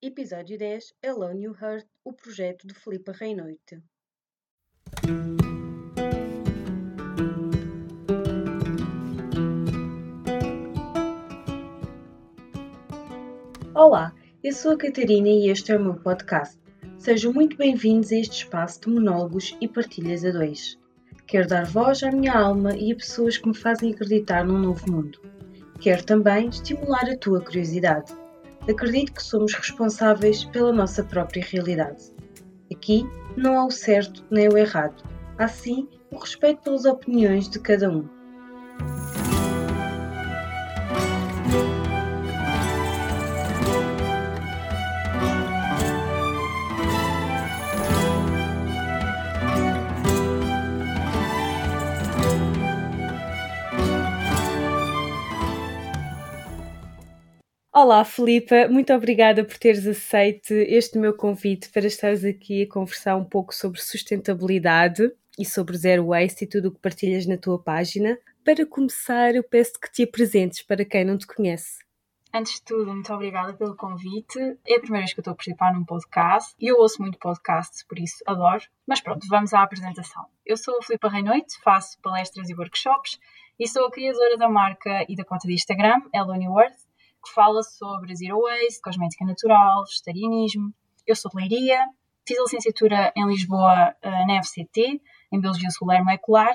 Episódio 10 Alone You Heard, o projeto de Filipa Reinoite. Olá, eu sou a Catarina e este é o meu podcast. Sejam muito bem-vindos a este espaço de monólogos e partilhas a dois. Quero dar voz à minha alma e a pessoas que me fazem acreditar num novo mundo. Quero também estimular a tua curiosidade. Acredito que somos responsáveis pela nossa própria realidade. Aqui não há o certo nem o errado, há sim o respeito pelas opiniões de cada um. Olá, Filipa, muito obrigada por teres aceito este meu convite para estares aqui a conversar um pouco sobre sustentabilidade e sobre zero waste e tudo o que partilhas na tua página. Para começar, eu peço que te apresentes para quem não te conhece. Antes de tudo, muito obrigada pelo convite. É a primeira vez que eu estou a participar num podcast e eu ouço muito podcasts, por isso adoro. Mas pronto, vamos à apresentação. Eu sou a Filipa Reinoite, faço palestras e workshops e sou a criadora da marca e da conta de Instagram, Eloni Worth, que fala sobre zero waste, cosmética natural, vegetarianismo. Eu sou de Leiria, fiz a licenciatura em Lisboa uh, na FCT, em Biologia Celular Molecular.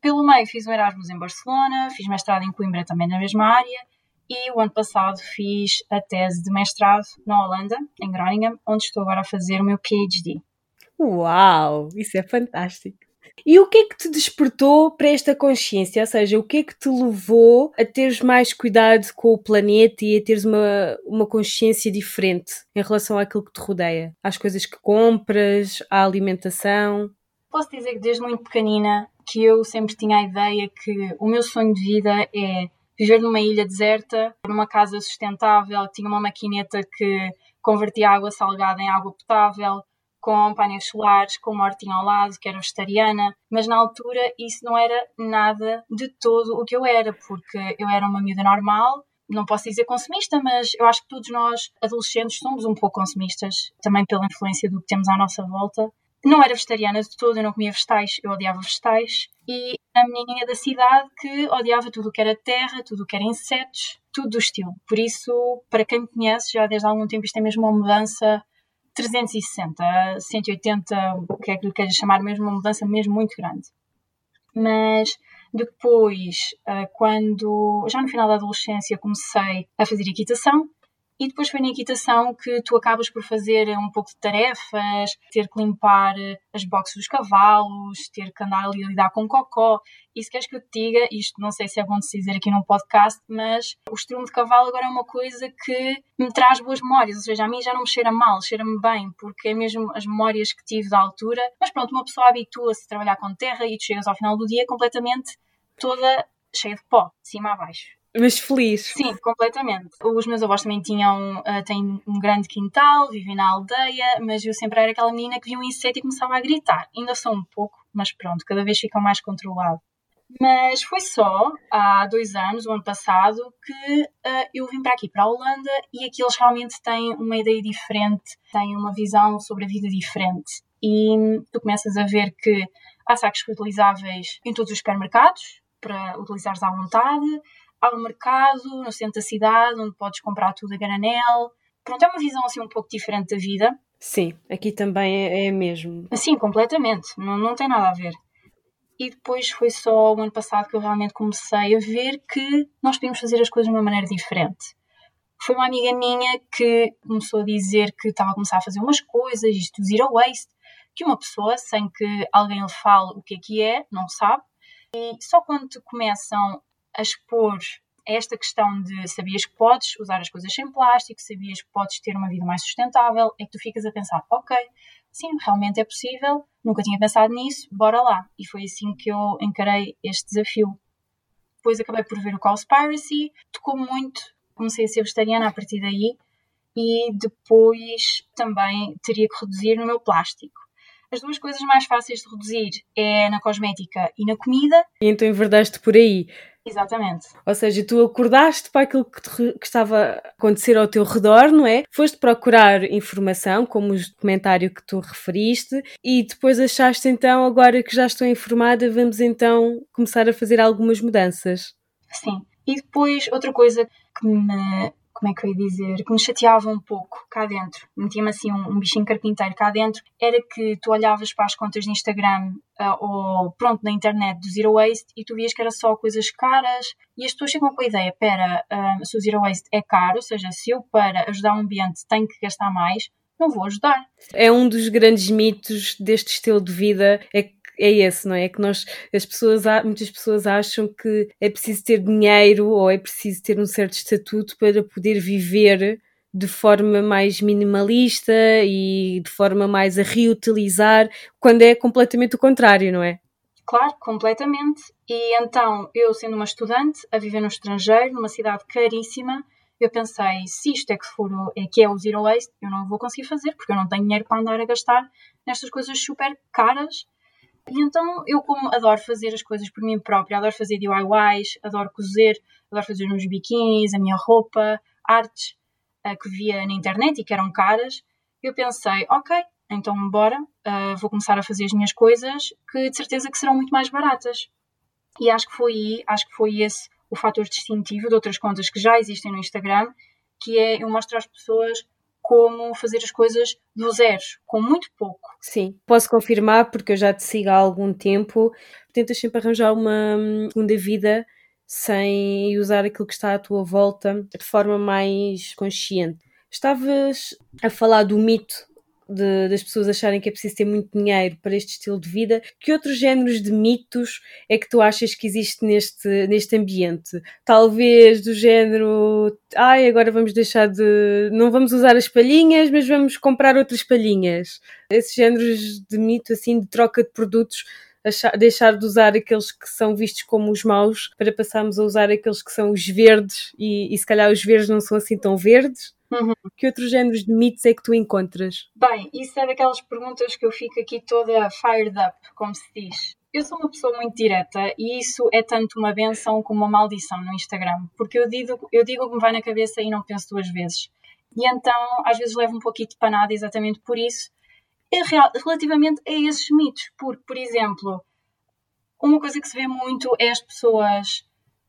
Pelo meio fiz o Erasmus em Barcelona, fiz mestrado em Coimbra também na mesma área e o ano passado fiz a tese de mestrado na Holanda, em Groningen, onde estou agora a fazer o meu PhD. Uau, isso é fantástico! E o que é que te despertou para esta consciência? Ou seja, o que é que te levou a teres mais cuidado com o planeta e a teres uma, uma consciência diferente em relação àquilo que te rodeia? Às coisas que compras, à alimentação? Posso dizer que desde muito pequenina que eu sempre tinha a ideia que o meu sonho de vida é viver numa ilha deserta, numa casa sustentável, tinha uma maquineta que convertia água salgada em água potável, com painéis solares, com uma hortinha ao lado, que era vegetariana, mas na altura isso não era nada de todo o que eu era, porque eu era uma miúda normal, não posso dizer consumista, mas eu acho que todos nós, adolescentes, somos um pouco consumistas, também pela influência do que temos à nossa volta. Não era vegetariana de todo, eu não comia vegetais, eu odiava vegetais. E a menininha da cidade que odiava tudo o que era terra, tudo o que era insetos, tudo do estilo. Por isso, para quem me conhece, já desde há algum tempo isto é mesmo uma mudança 360, 180, o que é que lhe queres chamar, mesmo uma mudança mesmo muito grande. Mas depois, eh, quando já no final da adolescência comecei a fazer equitação, e depois foi na equitação que tu acabas por fazer um pouco de tarefas, ter que limpar as boxes dos cavalos, ter que andar ali a lidar com cocó. E se queres que eu te diga, isto não sei se é bom de se dizer aqui num podcast, mas o estrume de cavalo agora é uma coisa que me traz boas memórias. Ou seja, a mim já não me cheira mal, cheira-me bem, porque é mesmo as memórias que tive da altura. Mas pronto, uma pessoa habitua-se a trabalhar com terra e tu chegas ao final do dia completamente toda cheia de pó, de cima a baixo. Mas feliz. Sim, completamente. Os meus avós também tinham uh, têm um grande quintal, vivem na aldeia, mas eu sempre era aquela menina que via um inseto e começava a gritar. Ainda sou um pouco, mas pronto, cada vez ficam mais controlado. Mas foi só há dois anos, o ano passado, que uh, eu vim para aqui, para a Holanda, e aqui eles realmente têm uma ideia diferente, têm uma visão sobre a vida diferente. E tu começas a ver que há sacos reutilizáveis em todos os supermercados, para utilizares à vontade há um mercado no centro da cidade onde podes comprar tudo a granel. Pronto, é uma visão assim um pouco diferente da vida. Sim, aqui também é, é mesmo. Sim, completamente. Não, não tem nada a ver. E depois foi só o ano passado que eu realmente comecei a ver que nós podíamos fazer as coisas de uma maneira diferente. Foi uma amiga minha que começou a dizer que estava a começar a fazer umas coisas, isto zero waste, que uma pessoa, sem que alguém lhe fale o que é que é, não sabe. E só quando começam a expor esta questão de sabias que podes usar as coisas sem plástico, sabias que podes ter uma vida mais sustentável, é que tu ficas a pensar, ok, sim, realmente é possível, nunca tinha pensado nisso, bora lá. E foi assim que eu encarei este desafio. Depois acabei por ver o Cowspiracy, tocou muito, comecei a ser vegetariana a partir daí, e depois também teria que reduzir no meu plástico. As duas coisas mais fáceis de reduzir é na cosmética e na comida. E então enverdaste por aí. Exatamente. Ou seja, tu acordaste para aquilo que, te, que, estava a acontecer ao teu redor, não é? Foste procurar informação, como o documentário que tu referiste, e depois achaste então, agora que já estou informada, vamos então começar a fazer algumas mudanças. Sim. E depois, outra coisa que me como é que eu ia dizer, que me chateava um pouco cá dentro, metia-me assim um, um, bichinho carpinteiro cá dentro, era que tu olhavas para as contas de Instagram uh, ou pronto, na internet do Zero Waste e tu vias que era só coisas caras e as pessoas chegam com a ideia, pera, uh, se o Zero Waste é caro, ou seja, se eu para ajudar o ambiente tenho que gastar mais, não vou ajudar. É um dos grandes mitos deste estilo de vida, é é esse, não é? É que nós, as pessoas, muitas pessoas acham que é preciso ter dinheiro ou é preciso ter um certo estatuto para poder viver de forma mais minimalista e de forma mais a reutilizar, quando é completamente o contrário, não é? Claro, completamente. E então, eu sendo uma estudante, a viver no estrangeiro, numa cidade caríssima, eu pensei, se isto é que, for, é que é o zero waste, eu não vou conseguir fazer, porque eu não tenho dinheiro para andar a gastar nestas coisas super caras e então eu, como adoro fazer as coisas por mim própria, adoro fazer DIYs, adoro cozer, adoro fazer uns biquínis, a minha roupa, artes uh, que via na internet e que eram caras, eu pensei, ok, então bora, uh, vou começar a fazer as minhas coisas que de certeza que serão muito mais baratas. E acho que foi acho que foi esse o fator distintivo de outras contas que já existem no Instagram, que é eu mostro às pessoas como fazer as coisas do zero, com muito pouco. Sim, posso confirmar porque eu já te sigo há algum tempo. Tentas sempre arranjar uma segunda vida sem usar aquilo que está à tua volta de forma mais consciente. Estavas a falar do mito de, das pessoas acharem que é preciso ter muito dinheiro para este estilo de vida, que outros géneros de mitos é que tu achas que existe neste, neste ambiente? Talvez do género, ai, agora vamos deixar de. não vamos usar as palhinhas, mas vamos comprar outras palhinhas. Esses géneros de mito, assim, de troca de produtos. Achar, deixar de usar aqueles que são vistos como os maus para passarmos a usar aqueles que são os verdes e, e se calhar os verdes não são assim tão verdes Uhum. Que outros géneros de mitos é que tu encontras? Bem, isso é daquelas perguntas que eu fico aqui toda fired up, como se diz. Eu sou uma pessoa muito direta e isso é tanto uma benção como uma maldição no Instagram, porque eu digo, eu digo o que me vai na cabeça e não penso duas vezes. E então, às vezes, levo um pouquinho de panada exatamente por isso, é relativamente a esses mitos. Porque, por exemplo, uma coisa que se vê muito é as pessoas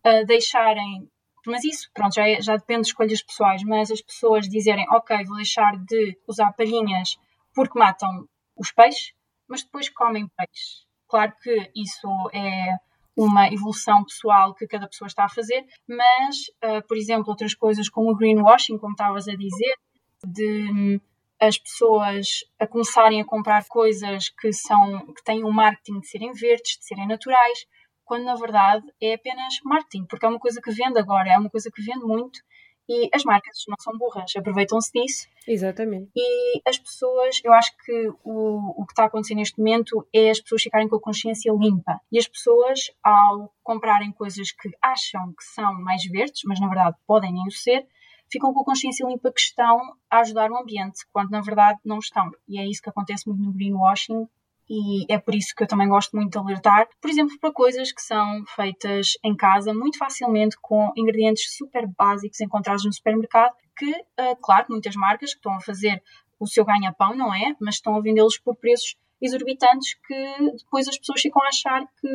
uh, deixarem mas isso, pronto, já, é, já depende de escolhas pessoais, mas as pessoas dizerem, ok, vou deixar de usar palhinhas porque matam os peixes, mas depois comem peixe. Claro que isso é uma evolução pessoal que cada pessoa está a fazer, mas, uh, por exemplo, outras coisas como o greenwashing, como estavas a dizer, de um, as pessoas a começarem a comprar coisas que são que têm o um marketing de serem verdes, de serem naturais, quando na verdade é apenas marketing, porque é uma coisa que vende agora, é uma coisa que vende muito e as marcas não são burras, aproveitam-se disso. Exatamente. E as pessoas, eu acho que o, o que está a acontecer neste momento é as pessoas ficarem com a consciência limpa. E as pessoas, ao comprarem coisas que acham que são mais verdes, mas na verdade podem nem o ser, ficam com a consciência limpa que estão a ajudar o ambiente, quando na verdade não estão. E é isso que acontece muito no greenwashing, e é por isso que eu também gosto muito de alertar, por exemplo, para coisas que são feitas em casa muito facilmente com ingredientes super básicos encontrados no supermercado, que, uh, claro, muitas marcas que estão a fazer o seu ganha-pão, não é? Mas estão a vendê-los por preços exorbitantes que depois as pessoas ficam a achar que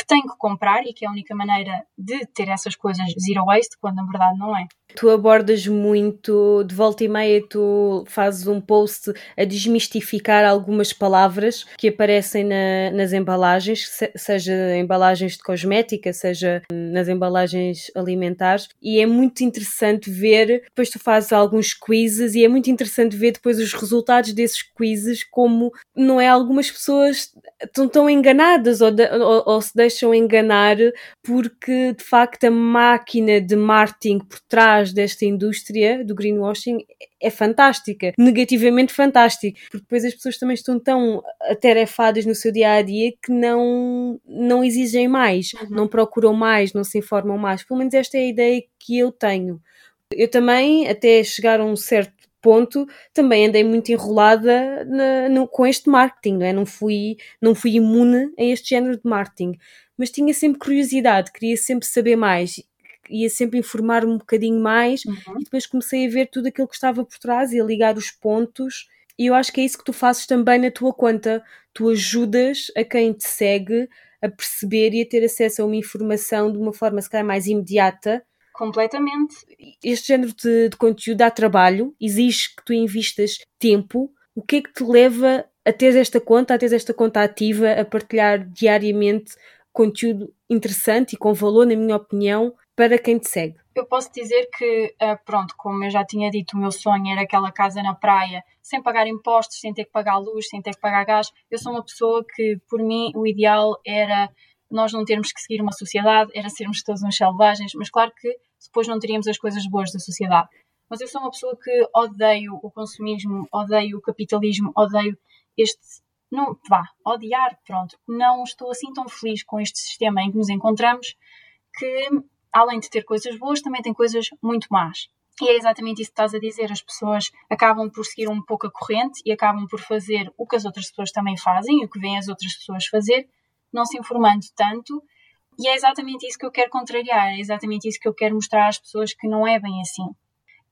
que tem que comprar e que é a única maneira de ter essas coisas zero waste, quando na verdade não é. Tu abordas muito, de volta e meia, tu fazes um post a desmistificar algumas palavras que aparecem na, nas embalagens, seja embalagens de cosmética, seja nas embalagens alimentares, e é muito interessante ver, depois tu fazes alguns quizzes, e é muito interessante ver depois os resultados desses quizzes, como não é algumas pessoas estão tão enganadas ou, de, ou, ou se deixam enganar porque de facto a máquina de marketing por trás desta indústria do greenwashing é fantástica, negativamente fantástica, porque depois as pessoas também estão tão atarefadas no seu dia a dia que não, não exigem mais, uhum. não procuram mais, não se informam mais. Pelo menos esta é a ideia que eu tenho. Eu também, até chegar a um certo ponto também andei muito enrolada na, no, com este marketing, não é? Não fui, não fui imune a este género de marketing, mas tinha sempre curiosidade, queria sempre saber mais, ia sempre informar um bocadinho mais uhum. e depois comecei a ver tudo aquilo que estava por trás e a ligar os pontos. E eu acho que é isso que tu fazes também na tua conta. Tu ajudas a quem te segue a perceber e a ter acesso a uma informação de uma forma se calhar mais imediata Completamente. Este género de, de conteúdo dá trabalho, exige que tu investas tempo. O que é que te leva a ter esta conta, a ter esta conta ativa, a partilhar diariamente conteúdo interessante e com valor, na minha opinião, para quem te segue? Eu posso dizer que, eh, pronto, como eu já tinha dito, o meu sonho era aquela casa na praia, sem pagar impostos, sem ter que pagar luz, sem ter que pagar gás. Eu sou uma pessoa que, por mim, o ideal era nós não termos que seguir uma sociedade, era sermos todos uns selvagens, mas claro que depois não teríamos as coisas boas da sociedade. Mas eu sou uma pessoa que odeio o consumismo, odeio o capitalismo, odeio este. Não, vá, odiar, pronto. Não estou assim tão feliz com este sistema em que nos encontramos que, além de ter coisas boas, também tem coisas muito más. E é exatamente isso que estás a dizer. As pessoas acabam por seguir um pouco a corrente e acabam por fazer o que as outras pessoas também fazem o que vêm as outras pessoas fazer, não se informando tanto e é exatamente isso que eu quero contrariar, é exatamente isso que eu quero mostrar às pessoas que não é bem assim.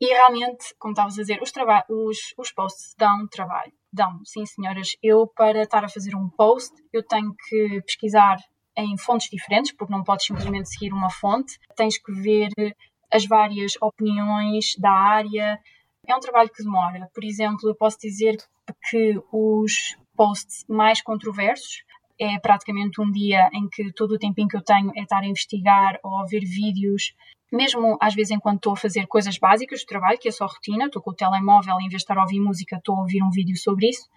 E realmente, como estavas a dizer, os, os, os posts dão trabalho. Dão, sim senhoras. Eu, para estar a fazer um post, eu tenho que pesquisar em fontes diferentes, porque não podes simplesmente seguir uma fonte. Tens que ver as várias opiniões da área. É um trabalho que demora. Por exemplo, eu posso dizer que os posts mais controversos é praticamente um dia em que todo o tempinho que eu tenho é estar a investigar ou a ver vídeos, mesmo às vezes enquanto estou a fazer coisas básicas do trabalho, que é só rotina, estou com o telemóvel, em vez de estar a ouvir música, estou a ouvir um vídeo sobre isso.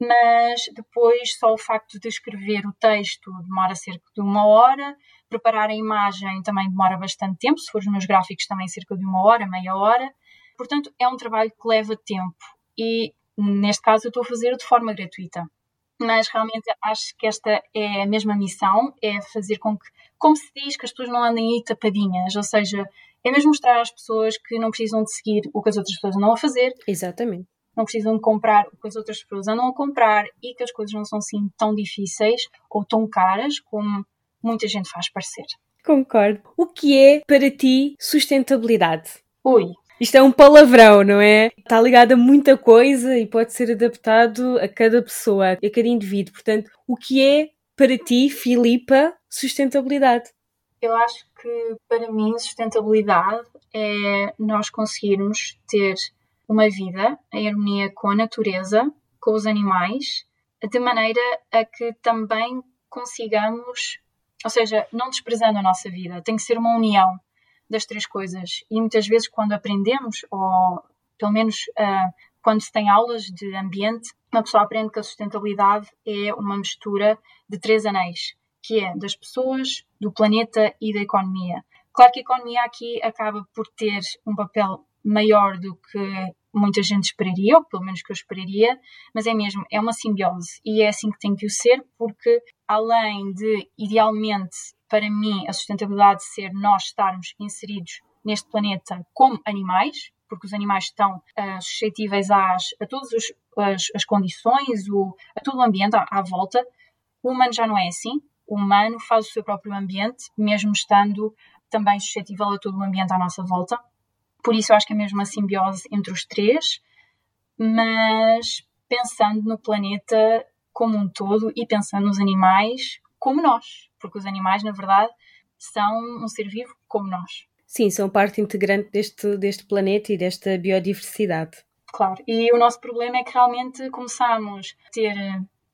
Mas depois, só o facto de escrever o texto demora cerca de uma hora, preparar a imagem também demora bastante tempo, se for os meus gráficos também cerca de uma hora, meia hora. Portanto, é um trabalho que leva tempo e, neste caso, eu estou a fazer de forma gratuita mas realmente acho que esta é a mesma missão, é fazer com que, como se diz, que as pessoas não andem aí tapadinhas, ou seja, é mesmo mostrar às pessoas que não precisam de seguir o que as outras pessoas andam a fazer. Exatamente. Não precisam de comprar o que as outras pessoas andam a comprar e que as coisas não são assim tão difíceis ou tão caras como muita gente faz parecer. Concordo. O que é para ti sustentabilidade? Ui, isto é um palavrão, não é? Está ligado a muita coisa e pode ser adaptado a cada pessoa, a cada indivíduo. Portanto, o que é para ti, Filipa, sustentabilidade? Eu acho que para mim sustentabilidade é nós conseguirmos ter uma vida em harmonia com a natureza, com os animais, de maneira a que também consigamos, ou seja, não desprezando a nossa vida, tem que ser uma união das três coisas. E muitas vezes, quando aprendemos, ou pelo menos uh, quando se tem aulas de ambiente, uma pessoa aprende que a sustentabilidade é uma mistura de três anéis, que é das pessoas, do planeta e da economia. Claro que a economia aqui acaba por ter um papel maior do que muita gente esperaria, ou pelo menos que eu esperaria, mas é mesmo, é uma simbiose e é assim que tem que o ser, porque além de, idealmente, para mim, a sustentabilidade ser nós estarmos inseridos neste planeta como animais, porque os animais estão uh, suscetíveis às, a todas as, as, condições, o, a todo o ambiente à, à, volta. O humano já não é assim. O humano faz o seu próprio ambiente, mesmo estando também suscetível a todo o ambiente à nossa volta. Por isso, eu acho que é mesmo uma simbiose entre os três, mas pensando no planeta como um todo e pensando nos animais como nós, porque os animais, na verdade, são um ser vivo como nós. Sim, são parte integrante deste, deste planeta e desta biodiversidade. Claro, e o nosso problema é que realmente começamos a ter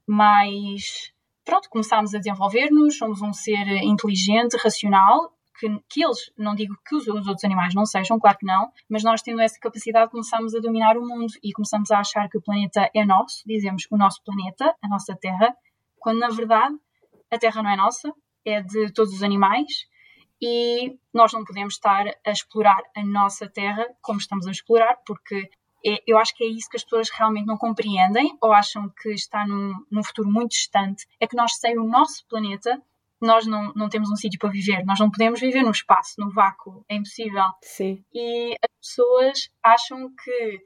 mais. Pronto, começámos a desenvolver-nos, somos um ser inteligente, racional, que, que, eles, não digo que os, os, outros animais não sejam, claro que não, mas nós tendo essa capacidade começamos a dominar o mundo e começamos a achar que o planeta é nosso, dizemos o nosso planeta, a nossa Terra, quando na verdade a terra não é nossa, é de todos os animais e nós não podemos estar a explorar a nossa terra como estamos a explorar, porque é, eu acho que é isso que as pessoas realmente não compreendem ou acham que está num, num futuro muito distante. É que nós, sem o nosso planeta, nós não, não temos um sítio para viver. Nós não podemos viver no espaço, no vácuo. É impossível. Sim. E as pessoas acham que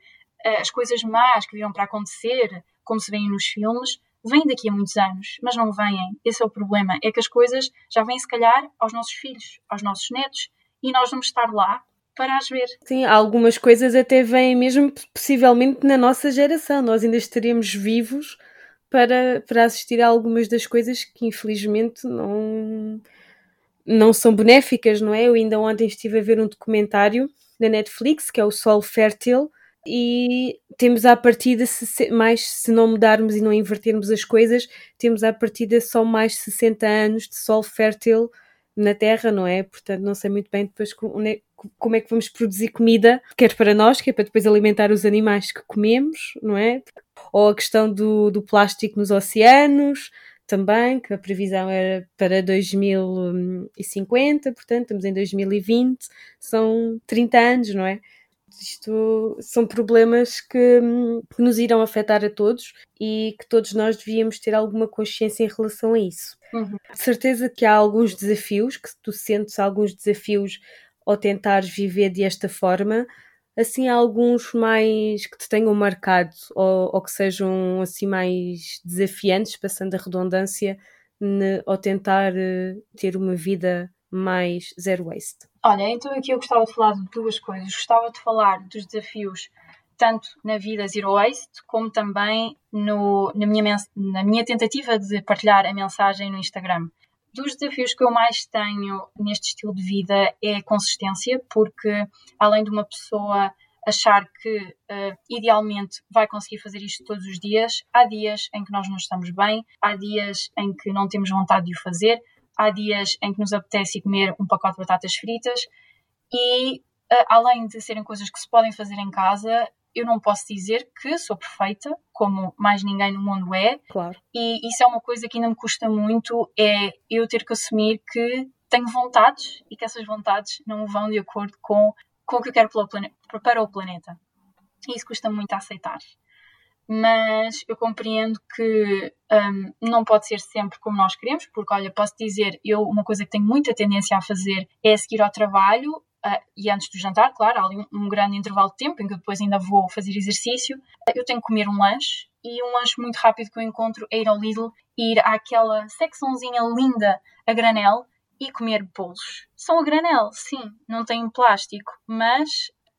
uh, as coisas más que viram para acontecer, como se vêem nos filmes, vêm daqui a muitos anos, mas não vêm. Esse é o problema. É que as coisas já vêm, se calhar, aos nossos filhos, aos nossos netos, e nós vamos estar lá para as ver. Sim, algumas coisas até vêm mesmo possivelmente na nossa geração. Nós ainda estaríamos vivos para, para assistir a algumas das coisas que infelizmente não, não são benéficas, não é? Eu ainda ontem estive a ver um documentário na Netflix, que é o Sol Fértil, e temos à partida, se, mais se não mudarmos e não invertermos as coisas, temos à partida só mais 60 anos de sol fértil na Terra, não é? Portanto, não sei muito bem depois como é, como é que vamos produzir comida, quer para nós, quer para depois alimentar os animais que comemos, não é? Ou a questão do, do plástico nos oceanos, também, que a previsão era para 2050, portanto, estamos em 2020, são 30 anos, não é? Isto são problemas que, que, nos irão afetar a todos e que todos nós devíamos ter alguma consciência em relação a isso. Uhum. De certeza que há alguns desafios, que tu sentes alguns desafios ao tentares viver desta forma, assim há alguns mais que te tenham marcado ou, ou que sejam assim mais desafiantes, passando a redundância, ne, ao tentar uh, ter uma vida mais zero waste? Olha, então aqui eu gostava de falar de duas coisas. Gostava de falar dos desafios tanto na vida zero waste como também no, na, minha, na minha tentativa de partilhar a mensagem no Instagram. Dos desafios que eu mais tenho neste estilo de vida é a consistência, porque além de uma pessoa achar que uh, idealmente vai conseguir fazer isto todos os dias, há dias em que nós não estamos bem, há dias em que não temos vontade de o fazer, há dias em que nos apetece comer um pacote de batatas fritas e, uh, além de serem coisas que se podem fazer em casa, eu não posso dizer que sou perfeita, como mais ninguém no mundo é. Claro. E isso é uma coisa que ainda me custa muito, é eu ter que assumir que tenho vontades e que essas vontades não vão de acordo com, com o que eu quero para o planeta. E isso custa muito a aceitar mas eu compreendo que um, não pode ser sempre como nós queremos, porque, olha, posso dizer, eu uma coisa que tenho muita tendência a fazer é seguir ao trabalho uh, e antes do jantar, claro, há ali um, um, grande intervalo de tempo em que depois ainda vou fazer exercício, eu tenho que comer um lanche e um lanche muito rápido que eu encontro é ir ao Lidl ir àquela secçãozinha linda a granel e comer bolos. São a granel, sim, não têm plástico, mas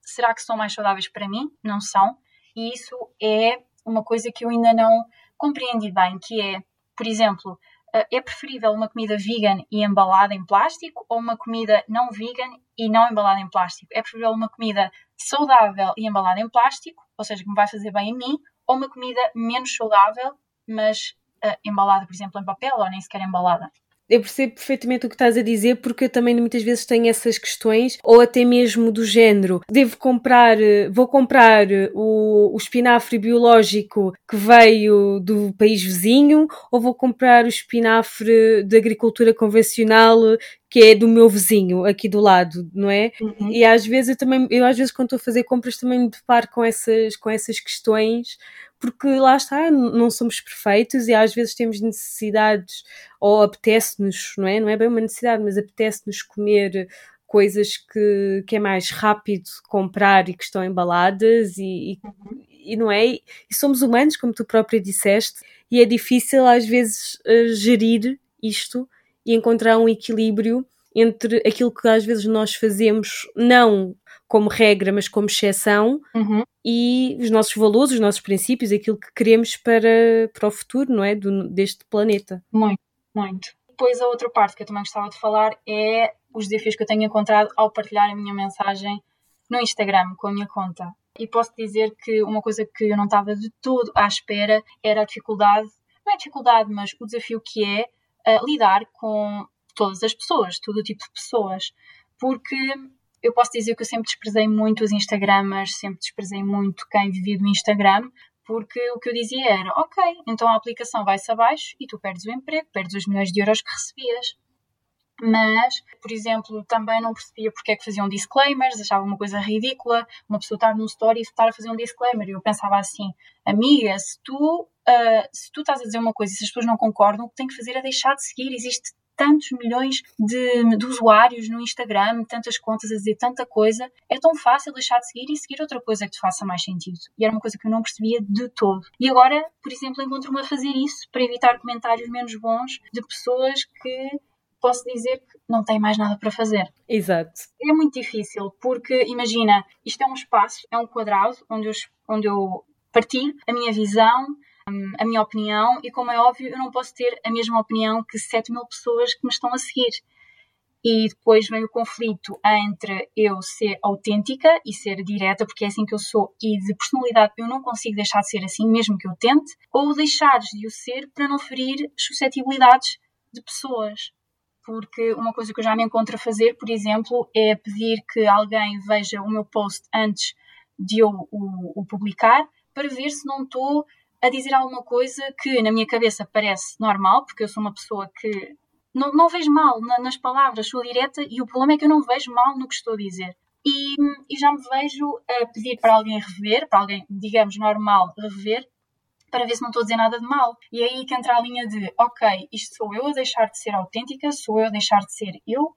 será que são mais saudáveis para mim? Não são. E isso é uma coisa que eu ainda não compreendi bem, que é, por exemplo, eh, é preferível uma comida vegan e embalada em plástico ou uma comida não vegan e não embalada em plástico? É preferível uma comida saudável e embalada em plástico, ou seja, que me vai fazer bem a mim, ou uma comida menos saudável, mas uh, embalada, por exemplo, em papel ou nem sequer embalada? Eu percebo perfeitamente o que estás a dizer, porque eu também muitas vezes tenho essas questões, ou até mesmo do género. Devo comprar, vou comprar o, o espinafre biológico que veio do país vizinho, ou vou comprar o espinafre de agricultura convencional que é do meu vizinho aqui do lado, não é? Uhum. E às vezes eu também, eu às vezes quando estou a fazer compras também me deparo com essas, com essas questões, porque lá está, não somos perfeitos e às vezes temos necessidades ou apetece-nos, não é? Não é bem uma necessidade, mas apetece-nos comer coisas que, que é mais rápido comprar e que estão embaladas e, e, uhum. e não é? E somos humanos, como tu própria disseste, e é difícil às vezes eh, gerir isto e encontrar um equilíbrio entre aquilo que às vezes nós fazemos, não como regra, mas como exceção, uhum. e os nossos valores, os nossos princípios, aquilo que queremos para, para o futuro, não é? Do, deste planeta. Muito, muito. Depois a outra parte que eu também gostava de falar é os desafios que eu tenho encontrado ao partilhar a minha mensagem no Instagram com a minha conta. E posso dizer que uma coisa que eu não estava de todo à espera era a dificuldade, não é dificuldade, mas o desafio que é uh, lidar com todas as pessoas, todo o tipo de pessoas, porque eu posso dizer que eu sempre desprezei muito os Instagramers, sempre desprezei muito quem vivia do Instagram, porque o que eu dizia era, ok, então a aplicação vai-se abaixo e tu perdes o emprego, perdes os milhões de euros que recebias. Mas, por exemplo, também não percebia porque é que faziam disclaimers, achava uma coisa ridícula, uma pessoa estar num story e estar a fazer um disclaimer. E eu pensava assim, amiga, se tu, uh, se tu estás a dizer uma coisa e se as pessoas não concordam, o que tem que fazer é deixar de seguir. Existe tantos milhões de, de, usuários no Instagram, tantas contas a dizer tanta coisa, é tão fácil deixar de seguir e seguir outra coisa que te faça mais sentido. E era uma coisa que eu não percebia de todo. E agora, por exemplo, encontro-me a fazer isso para evitar comentários menos bons de pessoas que posso dizer que não têm mais nada para fazer. Exato. É muito difícil, porque imagina, isto é um espaço, é um quadrado onde eu, onde eu partilho a minha visão, hum, a minha opinião, e como é óbvio, eu não posso ter a mesma opinião que 7 mil pessoas que me estão a seguir. E depois vem o conflito entre eu ser autêntica e ser direta, porque é assim que eu sou, e de personalidade eu não consigo deixar de ser assim, mesmo que eu tente, ou deixares de o ser para não ferir suscetibilidades de pessoas porque uma coisa que eu já me encontro a fazer, por exemplo, é pedir que alguém veja o meu post antes de eu o, o publicar, para ver se não estou a dizer alguma coisa que na minha cabeça parece normal, porque eu sou uma pessoa que não, não vejo mal na, nas palavras, sou direta e o problema é que eu não vejo mal no que estou a dizer. E, e já me vejo a pedir para alguém rever, para alguém, digamos, normal, rever, para ver se não estou a dizer nada de mal. E aí que entra a linha de, ok, isto sou eu a deixar de ser autêntica, sou eu a deixar de ser eu,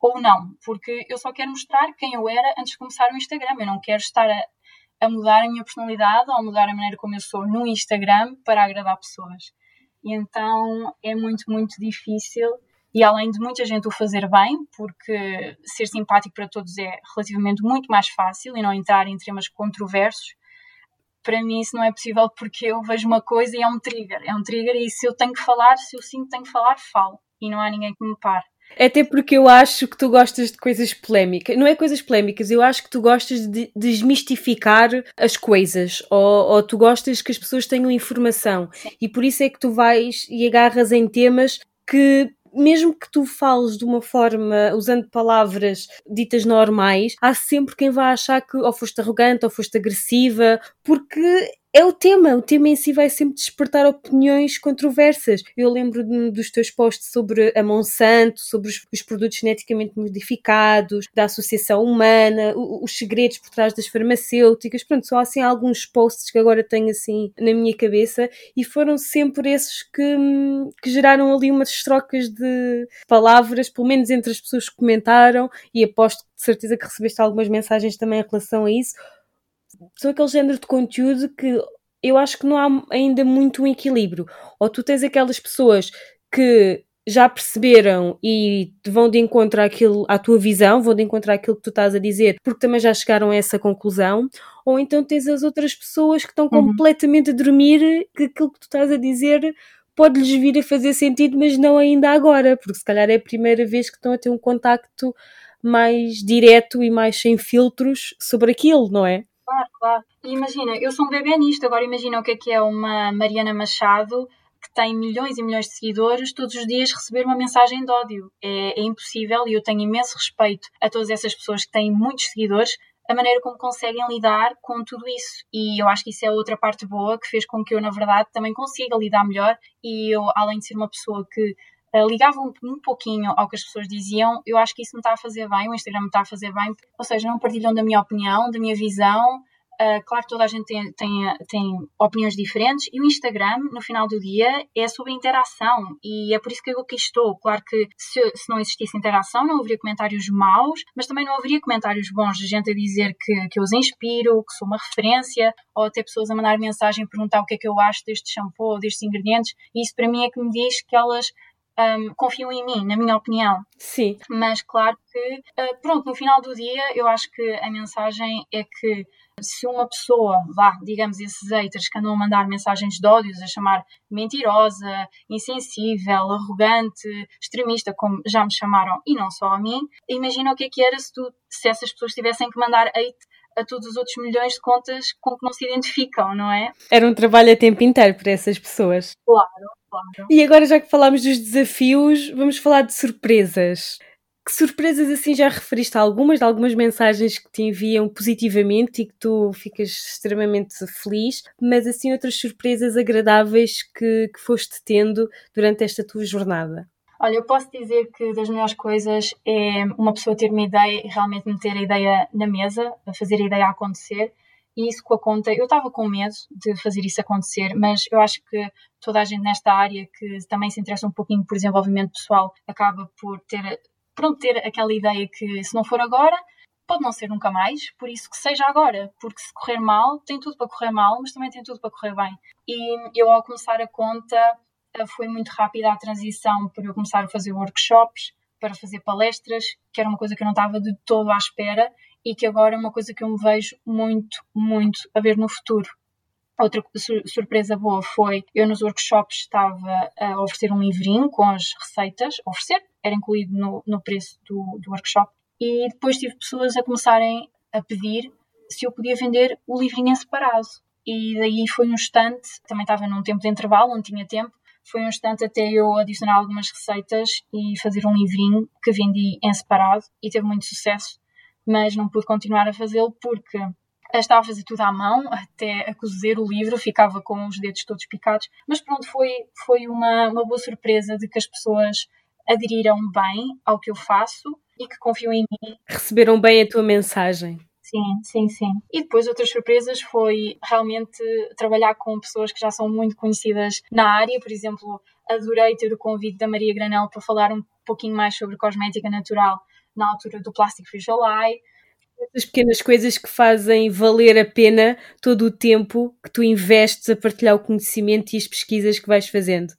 ou não, porque eu só quero mostrar quem eu era antes de começar o Instagram. Eu não quero estar a, a mudar a minha personalidade ou a mudar a maneira como eu sou no Instagram para agradar pessoas. E então é muito, muito difícil. E além de muita gente o fazer bem, porque ser simpático para todos é relativamente muito mais fácil e não entrar em temas controversos, para mim isso não é possível porque eu vejo uma coisa e é um trigger. É um trigger e se eu tenho que falar, se eu sinto que tenho que falar, falo. E não há ninguém que me pare. Até porque eu acho que tu gostas de coisas polémicas. Não é coisas polémicas, eu acho que tu gostas de desmistificar as coisas. Ou, ou tu gostas que as pessoas tenham informação. Sim. E por isso é que tu vais e agarras em temas que mesmo que tu fales de uma forma usando palavras ditas normais, há sempre quem vai achar que ou foste arrogante ou foste agressiva, porque é o tema, o tema em si vai sempre despertar opiniões controversas. Eu lembro dos teus posts sobre a Monsanto, sobre os, os produtos geneticamente modificados, da associação humana, os, os segredos por trás das farmacêuticas. Pronto, só assim alguns posts que agora tenho assim na minha cabeça e foram sempre esses que, que geraram ali umas trocas de palavras, pelo menos entre as pessoas que comentaram, e aposto de certeza que recebeste algumas mensagens também em relação a isso são aquele género de conteúdo que eu acho que não há ainda muito um equilíbrio. Ou tu tens aquelas pessoas que já perceberam e vão de encontro àquilo, à tua visão, vão de encontro àquilo que tu estás a dizer, porque também já chegaram a essa conclusão, ou então tens as outras pessoas que estão uhum. completamente a dormir que aquilo que tu estás a dizer pode-lhes vir a fazer sentido, mas não ainda agora, porque se calhar é a primeira vez que estão a ter um contacto mais direto e mais sem filtros sobre aquilo, não é? Claro, claro. Imagina, eu sou um bebê nisto, agora imagina o que é que é uma Mariana Machado que tem milhões e milhões de seguidores, todos os dias receber uma mensagem de ódio. É, é impossível e eu tenho imenso respeito a todas essas pessoas que têm muitos seguidores, a maneira como conseguem lidar com tudo isso. E eu acho que isso é outra parte boa que fez com que eu, na verdade, também consiga lidar melhor. E eu, além de ser uma pessoa que uh, ligava um, pouquinho ao que as pessoas diziam, eu acho que isso me está a fazer bem, o Instagram me está a fazer bem, ou seja, não partilham da minha opinião, da minha visão. Uh, claro que toda a gente tem, tem, tem opiniões diferentes e o Instagram, no final do dia, é sobre interação e é por isso que eu aqui estou. Claro que se, se não existisse interação, não haveria comentários maus, mas também não haveria comentários bons de gente a dizer que, que eu os inspiro, que sou uma referência, ou até pessoas a mandar mensagem perguntar o que é que eu acho deste shampoo destes ingredientes. E isso para mim é que me diz que elas um, confiam em mim, na minha opinião. Sim. Mas claro que, uh, pronto, no final do dia, eu acho que a mensagem é que se uma pessoa, vá, digamos, esses haters que andam a mandar mensagens de ódios, a chamar mentirosa, insensível, arrogante, extremista, como já me chamaram, e não só a mim, imagina o que é que era se, tu, se essas pessoas tivessem que mandar hate a todos os outros milhões de contas com que não se identificam, não é? Era um trabalho a tempo inteiro para essas pessoas. Claro, claro. E agora, já que falámos dos desafios, vamos falar de surpresas. Que surpresas assim já referiste a algumas, de algumas mensagens que te enviam positivamente e que tu ficas extremamente feliz, mas assim outras surpresas agradáveis que, que foste tendo durante esta tua jornada? Olha, eu posso dizer que das melhores coisas é uma pessoa ter uma ideia e realmente meter a ideia na mesa, fazer a ideia acontecer. E isso com a conta, eu estava com medo de fazer isso acontecer, mas eu acho que toda a gente nesta área que também se interessa um pouquinho por desenvolvimento pessoal acaba por ter, pronto, ter aquela ideia que se não for agora, pode não ser nunca mais, por isso que seja agora, porque se correr mal, tem tudo para correr mal, mas também tem tudo para correr bem. E eu, ao começar a conta, eh, foi muito rápida a transição para eu começar a fazer workshops, para fazer palestras, que era uma coisa que eu não estava de todo à espera e que agora é uma coisa que eu me vejo muito, muito a ver no futuro. Outra surpresa boa foi eu nos workshops estava a oferecer um livrinho com as receitas, oferecer, era incluído no, no preço do, do workshop, e depois tive pessoas a começarem a pedir se eu podia vender o livrinho em separado. E daí foi um instante, também estava num tempo de intervalo, não tinha tempo, foi um instante até eu adicionar algumas receitas e fazer um livrinho que vendi em separado e teve muito sucesso mas não pude continuar a fazê-lo porque estava a fazer tudo à mão, até a cozer o livro, ficava com os dedos todos picados. Mas pronto, foi, foi uma, uma boa surpresa de que as pessoas aderiram bem ao que eu faço e que confiam em mim. Receberam bem a tua mensagem. Sim, sim, sim. E depois outras surpresas foi realmente trabalhar com pessoas que já são muito conhecidas na área. Por exemplo, adorei ter o convite da Maria Granel para falar um pouquinho mais sobre cosmética natural na altura do Plastic Free July. Essas pequenas coisas que fazem valer a pena todo o tempo que tu investes a partilhar o conhecimento e as pesquisas que vais fazendo.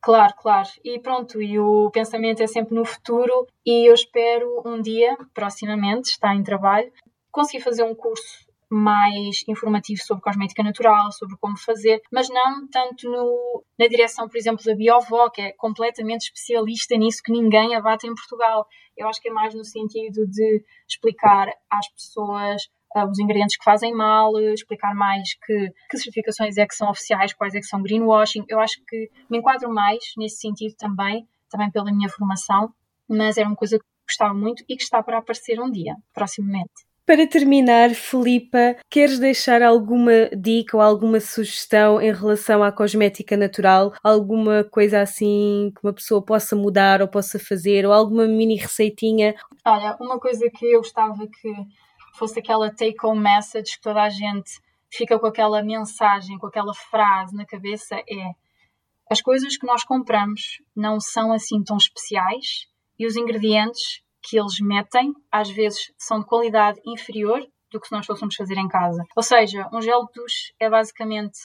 Claro, claro. E pronto, e o pensamento é sempre no futuro e eu espero um dia, proximamente, está em trabalho, conseguir fazer um curso mais informativo sobre cosmética natural, sobre como fazer, mas não tanto no, na direção, por exemplo, da Biovó, que é completamente especialista nisso que ninguém abate em Portugal. Eu acho que é mais no sentido de explicar às pessoas uh, os ingredientes que fazem mal, explicar mais que, que certificações é que são oficiais, quais é que são greenwashing. Eu acho que me enquadro mais nesse sentido também, também pela minha formação, mas era uma coisa que gostava muito e que está para aparecer um dia, proximamente. Para terminar, Filipa, queres deixar alguma dica ou alguma sugestão em relação à cosmética natural? Alguma coisa assim que uma pessoa possa mudar ou possa fazer? Ou alguma mini receitinha? Olha, uma coisa que eu gostava que fosse aquela take-home message que toda a gente fica com aquela mensagem, com aquela frase na cabeça é as coisas que nós compramos não são assim tão especiais e os ingredientes que eles metem, às vezes, são de qualidade inferior do que se nós fôssemos fazer em casa. Ou seja, um gel de duche é basicamente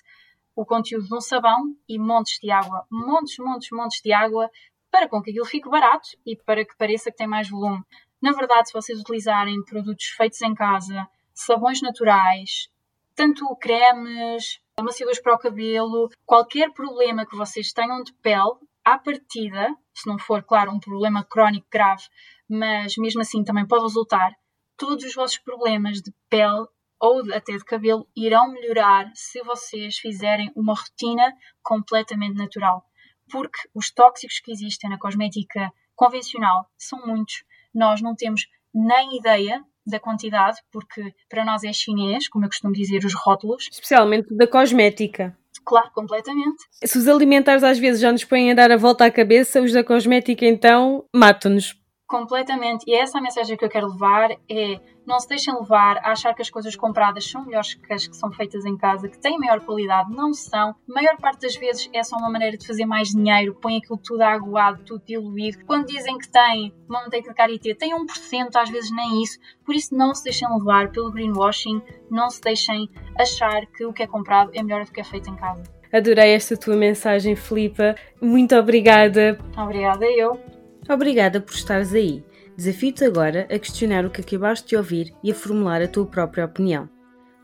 o conteúdo de um sabão e montes de água, montes, montes, montes de água, para com que aquilo fique barato e para que pareça que tem mais volume. Na verdade, se vocês utilizarem produtos feitos em casa, sabões naturais, tanto cremes, amaciadores para o cabelo, qualquer problema que vocês tenham de pele, à partida, se não for, claro, um problema crónico grave, mas mesmo assim também pode resultar, todos os vossos problemas de pele ou até de cabelo irão melhorar se vocês fizerem uma rotina completamente natural. Porque os tóxicos que existem na cosmética convencional são muitos. Nós não temos nem ideia da quantidade, porque para nós é chinês, como eu costumo dizer, os rótulos. Especialmente da cosmética. Claro, completamente. Se os alimentares às vezes já nos põem a dar a volta à cabeça, os da cosmética então matam-nos. Completamente. E essa é a mensagem que eu quero levar é não se deixem levar a achar que as coisas compradas são melhores que as que são feitas em casa, que têm maior qualidade. Não são. A maior parte das vezes é só uma maneira de fazer mais dinheiro, põe aquilo tudo aguado, tudo diluído. Quando dizem que tem uma manteiga de karité, tem 1%, às vezes nem isso. Por isso não se deixem levar pelo greenwashing, não se deixem achar que o que é comprado é melhor do que é feito em casa. Adorei esta tua mensagem, Filipa. Muito obrigada. Obrigada eu. Obrigada por estares aí. Desafio-te agora a questionar o que acabaste de ouvir e a formular a tua própria opinião.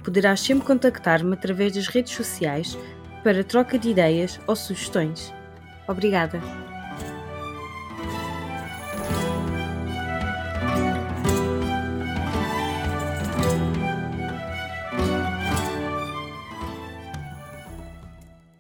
Poderás sempre contactar-me através das redes sociais para troca de ideias ou sugestões. Obrigada!